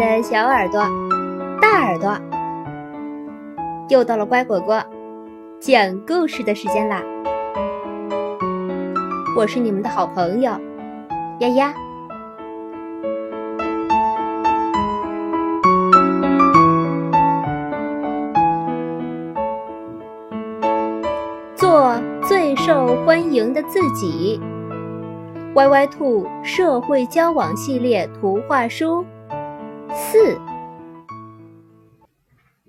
的小耳朵、大耳朵，又到了乖果果讲故事的时间啦！我是你们的好朋友丫丫。做最受欢迎的自己。歪歪兔社会交往系列图画书四。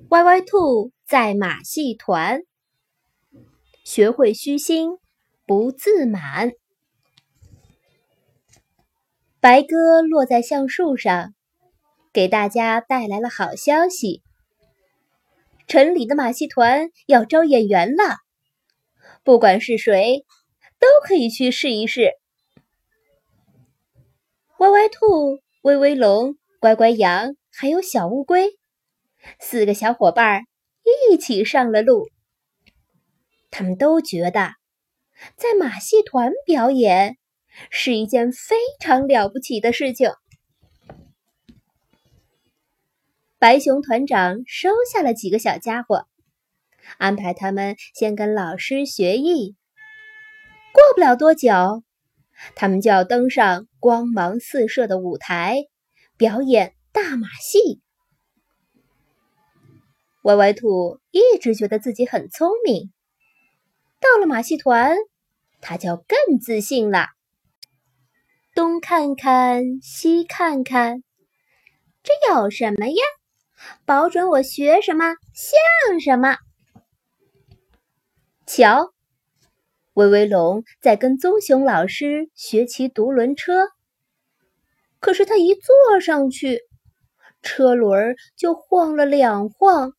歪歪兔在马戏团，学会虚心，不自满。白鸽落在橡树上，给大家带来了好消息：城里的马戏团要招演员了，不管是谁，都可以去试一试。歪歪兔、威威龙、乖乖羊，还有小乌龟，四个小伙伴一起上了路。他们都觉得，在马戏团表演是一件非常了不起的事情。白熊团长收下了几个小家伙，安排他们先跟老师学艺。过不了多久。他们就要登上光芒四射的舞台，表演大马戏。歪歪兔一直觉得自己很聪明，到了马戏团，他就更自信了。东看看，西看看，这有什么呀？保准我学什么像什么。瞧。威威龙在跟棕熊老师学骑独轮车，可是他一坐上去，车轮就晃了两晃，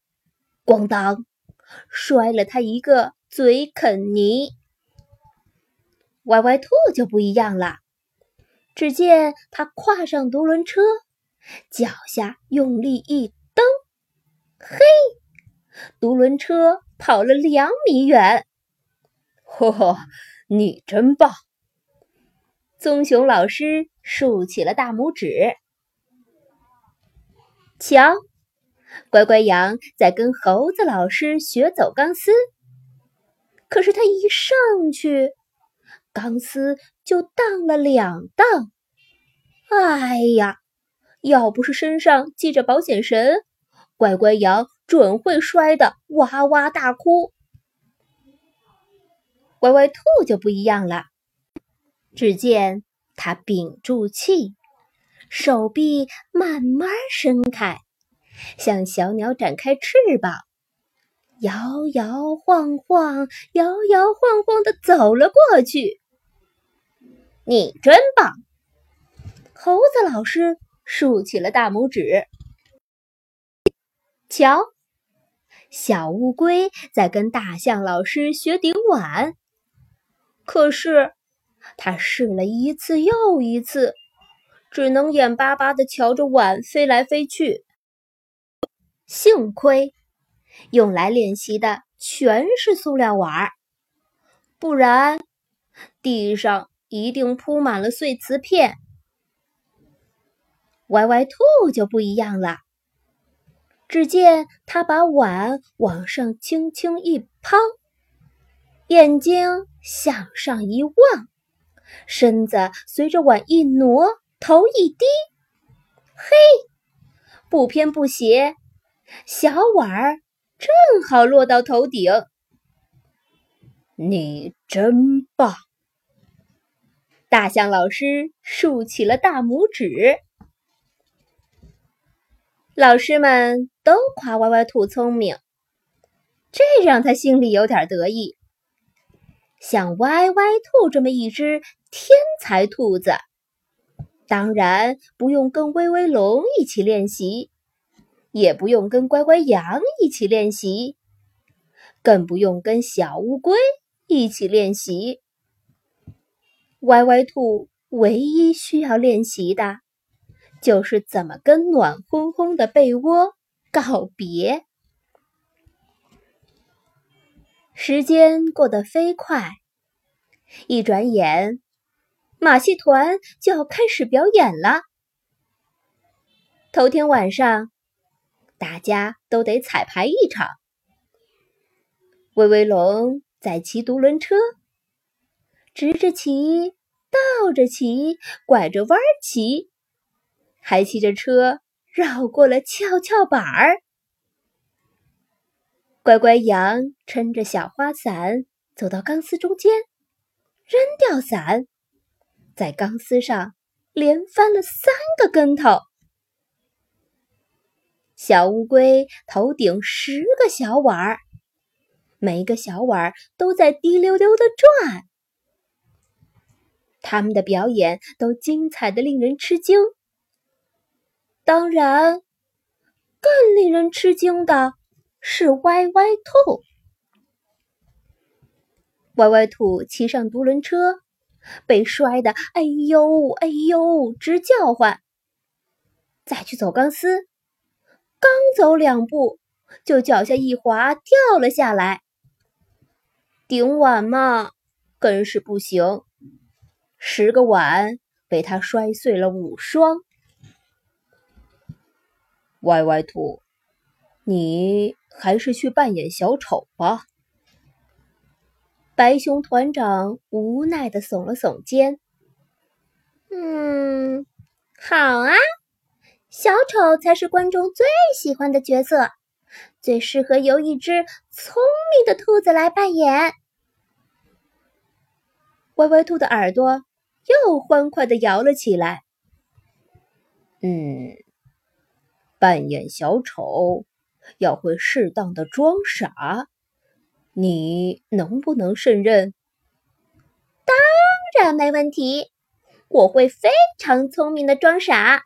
咣当，摔了他一个嘴啃泥。歪歪兔就不一样了，只见他跨上独轮车，脚下用力一蹬，嘿，独轮车跑了两米远。嚯嚯，你真棒！棕熊老师竖起了大拇指。瞧，乖乖羊在跟猴子老师学走钢丝，可是他一上去，钢丝就荡了两荡。哎呀，要不是身上系着保险绳，乖乖羊准会摔得哇哇大哭。歪歪兔就不一样了，只见他屏住气，手臂慢慢伸开，像小鸟展开翅膀，摇摇晃晃，摇摇晃晃的走了过去。你真棒！猴子老师竖起了大拇指。瞧，小乌龟在跟大象老师学顶碗。可是，他试了一次又一次，只能眼巴巴的瞧着碗飞来飞去。幸亏，用来练习的全是塑料碗，不然地上一定铺满了碎瓷片。歪歪兔就不一样了，只见他把碗往上轻轻一抛。眼睛向上一望，身子随着碗一挪，头一低，嘿，不偏不斜，小碗儿正好落到头顶。你真棒！大象老师竖起了大拇指。老师们都夸歪歪兔聪明，这让他心里有点得意。像歪歪兔这么一只天才兔子，当然不用跟威威龙一起练习，也不用跟乖乖羊一起练习，更不用跟小乌龟一起练习。歪歪兔唯一需要练习的，就是怎么跟暖烘烘的被窝告别。时间过得飞快，一转眼，马戏团就要开始表演了。头天晚上，大家都得彩排一场。威威龙在骑独轮车，直着骑，倒着骑，拐着弯儿骑，还骑着车绕过了跷跷板儿。乖乖羊撑着小花伞走到钢丝中间，扔掉伞，在钢丝上连翻了三个跟头。小乌龟头顶十个小碗儿，每个小碗儿都在滴溜溜的转。他们的表演都精彩的令人吃惊。当然，更令人吃惊的。是歪歪兔，歪歪兔骑上独轮车，被摔得哎呦哎呦直叫唤。再去走钢丝，刚走两步，就脚下一滑掉了下来。顶碗嘛，更是不行，十个碗被他摔碎了五双。歪歪兔。你还是去扮演小丑吧。白熊团长无奈的耸了耸肩。嗯，好啊，小丑才是观众最喜欢的角色，最适合由一只聪明的兔子来扮演。歪歪兔的耳朵又欢快的摇了起来。嗯，扮演小丑。要会适当的装傻，你能不能胜任？当然没问题，我会非常聪明的装傻。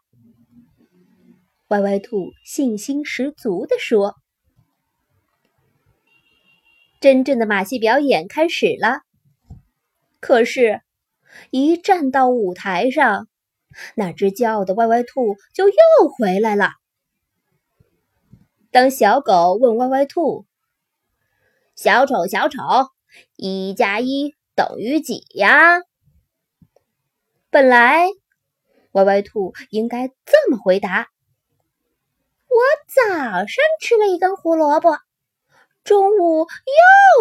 歪歪兔信心十足地说：“真正的马戏表演开始了。可是，一站到舞台上，那只骄傲的歪歪兔就又回来了。”当小狗问歪歪兔：“小丑，小丑，一加一等于几呀？”本来歪歪兔应该这么回答：“我早上吃了一根胡萝卜，中午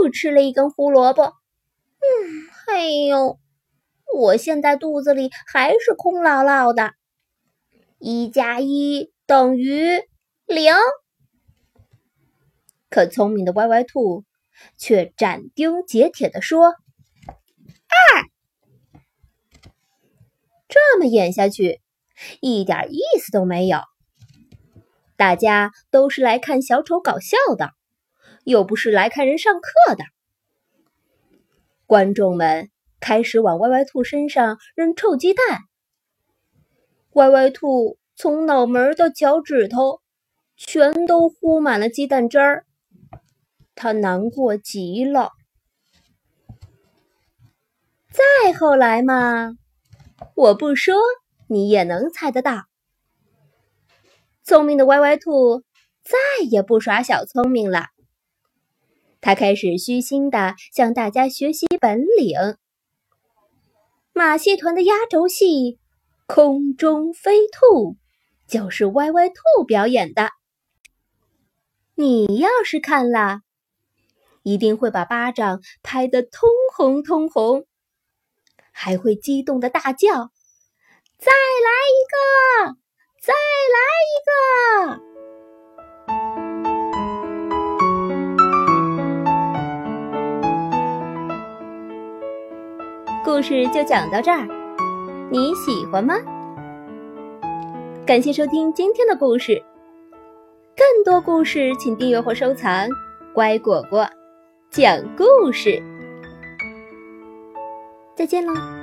又吃了一根胡萝卜。嗯，哎呦，我现在肚子里还是空落落的。一加一等于零。”可聪明的歪歪兔却斩钉截铁地说：“二。”这么演下去，一点意思都没有。大家都是来看小丑搞笑的，又不是来看人上课的。观众们开始往歪歪兔身上扔臭鸡蛋。歪歪兔从脑门到脚趾头，全都糊满了鸡蛋汁儿。他难过极了。再后来嘛，我不说你也能猜得到。聪明的歪歪兔再也不耍小聪明了，他开始虚心的向大家学习本领。马戏团的压轴戏《空中飞兔》就是歪歪兔表演的。你要是看了，一定会把巴掌拍得通红通红，还会激动的大叫：“再来一个，再来一个！”故事就讲到这儿，你喜欢吗？感谢收听今天的故事，更多故事请订阅或收藏。乖果果。讲故事，再见了。